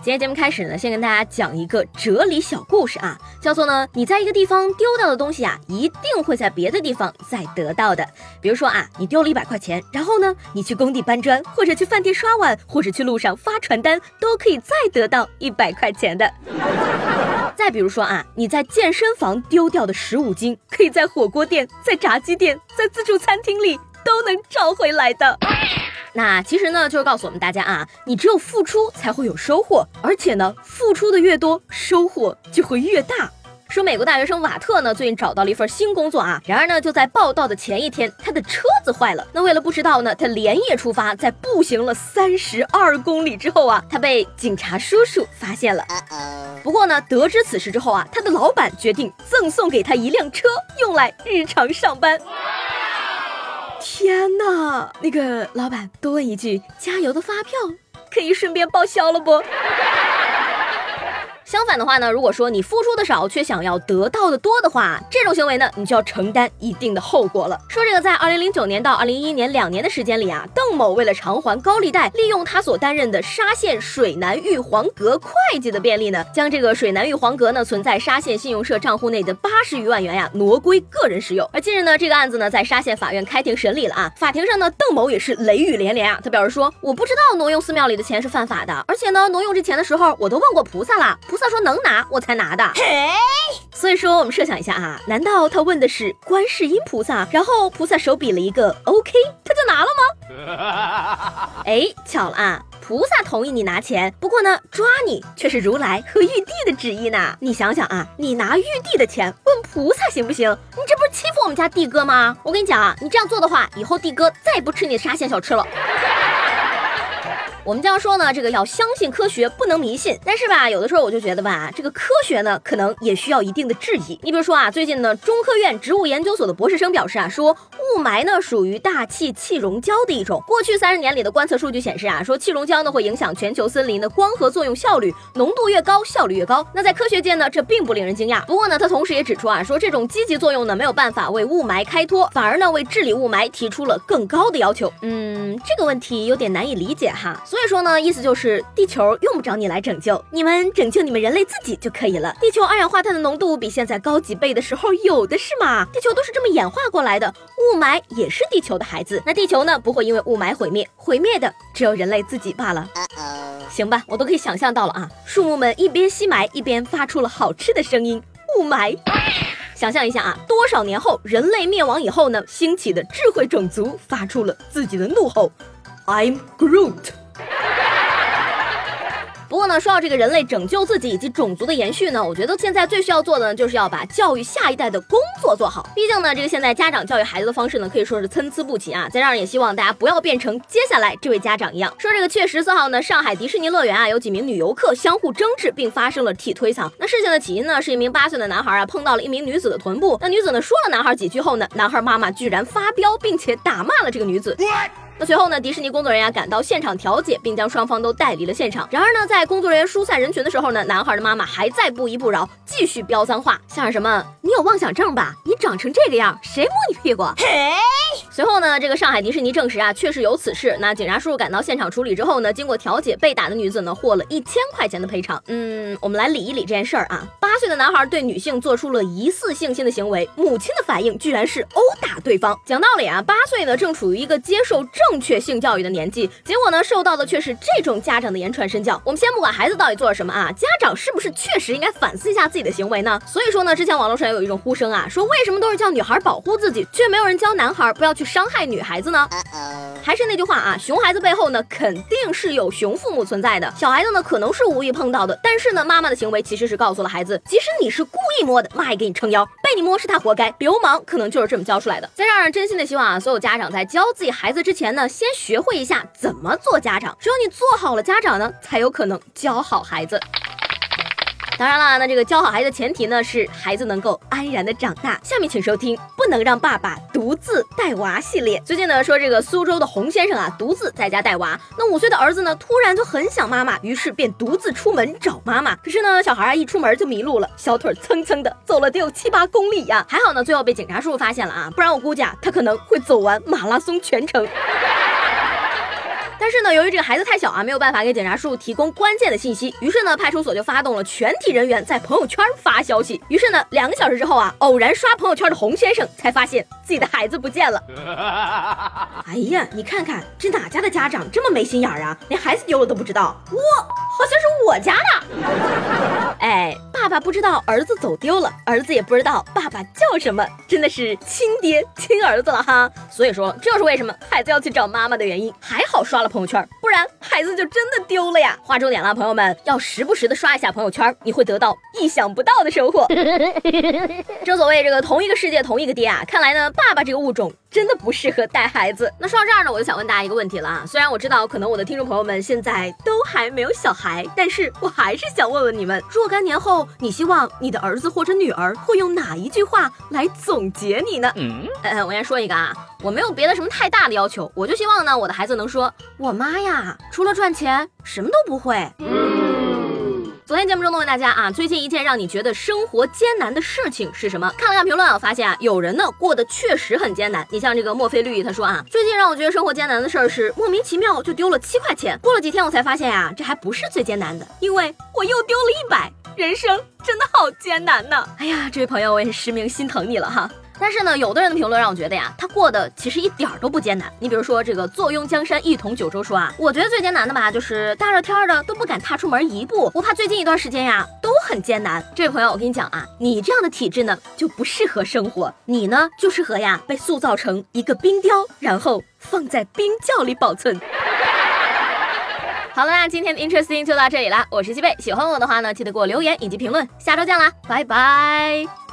今天节目开始呢，先跟大家讲一个哲理小故事啊，叫做呢，你在一个地方丢掉的东西啊，一定会在别的地方再得到的。比如说啊，你丢了一百块钱，然后呢，你去工地搬砖，或者去饭店刷碗，或者去路上发传单，都可以再得到一百块钱的。再比如说啊，你在健身房丢掉的十五斤，可以在火锅店、在炸鸡店、在自助餐厅里都能找回来的。那其实呢，就是告诉我们大家啊，你只有付出才会有收获，而且呢，付出的越多，收获就会越大。说美国大学生瓦特呢，最近找到了一份新工作啊，然而呢，就在报道的前一天，他的车子坏了。那为了不迟到呢，他连夜出发，在步行了三十二公里之后啊，他被警察叔叔发现了。不过呢，得知此事之后啊，他的老板决定赠送给他一辆车，用来日常上班。天哪，那个老板多问一句，加油的发票可以顺便报销了不？相反的话呢，如果说你付出的少，却想要得到的多的话，这种行为呢，你就要承担一定的后果了。说这个，在二零零九年到二零一一年两年的时间里啊，邓某为了偿还高利贷，利用他所担任的沙县水南玉皇阁会计的便利呢，将这个水南玉皇阁呢存在沙县信用社账户内的八十余万元呀挪归个人使用。而近日呢，这个案子呢在沙县法院开庭审理了啊，法庭上呢，邓某也是雷雨连连啊，他表示说，我不知道挪用寺庙里的钱是犯法的，而且呢，挪用这钱的时候我都问过菩萨了，菩萨说能拿，我才拿的。嘿所以说，我们设想一下啊，难道他问的是观世音菩萨，然后菩萨手比了一个 OK，他就拿了吗？哎，巧了啊，菩萨同意你拿钱，不过呢，抓你却是如来和玉帝的旨意呢。你想想啊，你拿玉帝的钱问菩萨行不行？你这不是欺负我们家帝哥吗？我跟你讲啊，你这样做的话，以后帝哥再也不吃你的沙县小吃了。我们将说呢，这个要相信科学，不能迷信。但是吧，有的时候我就觉得吧，这个科学呢，可能也需要一定的质疑。你比如说啊，最近呢，中科院植物研究所的博士生表示啊，说雾霾呢属于大气气溶胶的一种。过去三十年里的观测数据显示啊，说气溶胶呢会影响全球森林的光合作用效率，浓度越高，效率越高。那在科学界呢，这并不令人惊讶。不过呢，他同时也指出啊，说这种积极作用呢没有办法为雾霾开脱，反而呢为治理雾霾提出了更高的要求。嗯，这个问题有点难以理解哈。所所以说呢，意思就是地球用不着你来拯救，你们拯救你们人类自己就可以了。地球二氧化碳的浓度比现在高几倍的时候有的是嘛？地球都是这么演化过来的，雾霾也是地球的孩子。那地球呢不会因为雾霾毁灭，毁灭的只有人类自己罢了。行吧，我都可以想象到了啊，树木们一边吸霾一边发出了好吃的声音，雾霾。想象一下啊，多少年后人类灭亡以后呢，兴起的智慧种族发出了自己的怒吼，I'm Groot。不过呢，说到这个人类拯救自己以及种族的延续呢，我觉得现在最需要做的呢，就是要把教育下一代的工作做好。毕竟呢，这个现在家长教育孩子的方式呢，可以说是参差不齐啊。在这儿也希望大家不要变成接下来这位家长一样。说这个七月十四号呢，上海迪士尼乐园啊，有几名女游客相互争执，并发生了体推搡。那事情的起因呢，是一名八岁的男孩啊，碰到了一名女子的臀部。那女子呢，说了男孩几句后呢，男孩妈妈居然发飙，并且打骂了这个女子。那随后呢，迪士尼工作人员赶到现场调解，并将双方都带离了现场。然而呢，在工作人员疏散人群的时候呢，男孩的妈妈还在不依不饶，继续飙脏话，像是什么“你有妄想症吧？你长成这个样，谁摸你屁股？”嘿随后呢，这个上海迪士尼证实啊，确实有此事。那警察叔叔赶到现场处理之后呢，经过调解，被打的女子呢获了一千块钱的赔偿。嗯，我们来理一理这件事儿啊。八岁的男孩对女性做出了疑似性侵的行为，母亲的反应居然是殴打对方。讲道理啊，八岁呢正处于一个接受正确性教育的年纪，结果呢受到的却是这种家长的言传身教。我们先不管孩子到底做了什么啊，家长是不是确实应该反思一下自己的行为呢？所以说呢，之前网络上有一种呼声啊，说为什么都是叫女孩保护自己，却没有人教男孩不要去伤害女孩子呢？还是那句话啊，熊孩子背后呢肯定是有熊父母存在的。小孩子呢可能是无意碰到的，但是呢妈妈的行为其实是告诉了孩子，即使你是故意摸的，妈也给你撑腰，被你摸是他活该。流氓可能就是这么教出来的。在让人，真心的希望啊，所有家长在教自己孩子之前呢，先学会一下怎么做家长。只有你做好了家长呢，才有可能教好孩子。当然了，那这个教好孩子的前提呢，是孩子能够安然的长大。下面请收听《不能让爸爸独自带娃》系列。最近呢，说这个苏州的洪先生啊，独自在家带娃。那五岁的儿子呢，突然就很想妈妈，于是便独自出门找妈妈。可是呢，小孩啊一出门就迷路了，小腿蹭蹭的走了得有七八公里呀。还好呢，最后被警察叔叔发现了啊，不然我估计啊，他可能会走完马拉松全程。但是呢，由于这个孩子太小啊，没有办法给警察叔叔提供关键的信息，于是呢，派出所就发动了全体人员在朋友圈发消息。于是呢，两个小时之后啊，偶然刷朋友圈的洪先生才发现自己的孩子不见了。哎呀，你看看这哪家的家长这么没心眼儿啊，连孩子丢了都不知道？哇，好像是我家的。哎。爸爸不知道儿子走丢了，儿子也不知道爸爸叫什么，真的是亲爹亲儿子了哈。所以说，这是为什么孩子要去找妈妈的原因。还好刷了朋友圈，不然孩子就真的丢了呀。划重点了，朋友们要时不时的刷一下朋友圈，你会得到意想不到的收获。正所谓这个同一个世界同一个爹啊，看来呢，爸爸这个物种。真的不适合带孩子。那说到这儿呢，我就想问大家一个问题了啊。虽然我知道可能我的听众朋友们现在都还没有小孩，但是我还是想问问你们：若干年后，你希望你的儿子或者女儿会用哪一句话来总结你呢？嗯，我先说一个啊，我没有别的什么太大的要求，我就希望呢，我的孩子能说：我妈呀，除了赚钱什么都不会。昨天节目中呢，问大家啊，最近一件让你觉得生活艰难的事情是什么？看了看评论啊，我发现啊，有人呢过得确实很艰难。你像这个墨菲绿，他说啊，最近让我觉得生活艰难的事儿是莫名其妙就丢了七块钱。过了几天我才发现呀，这还不是最艰难的，因为我又丢了一百。人生真的好艰难呢。哎呀，这位朋友，我也是实名心疼你了哈。但是呢，有的人的评论让我觉得呀，他过得其实一点儿都不艰难。你比如说这个坐拥江山一统九州说啊，我觉得最艰难的吧，就是大热天的都不敢踏出门一步。我怕最近一段时间呀都很艰难。这位朋友，我跟你讲啊，你这样的体质呢就不适合生活，你呢就适合呀被塑造成一个冰雕，然后放在冰窖里保存。好了，那今天的 Interesting 就到这里啦。我是西贝，喜欢我的话呢，记得给我留言以及评论。下周见啦，拜拜。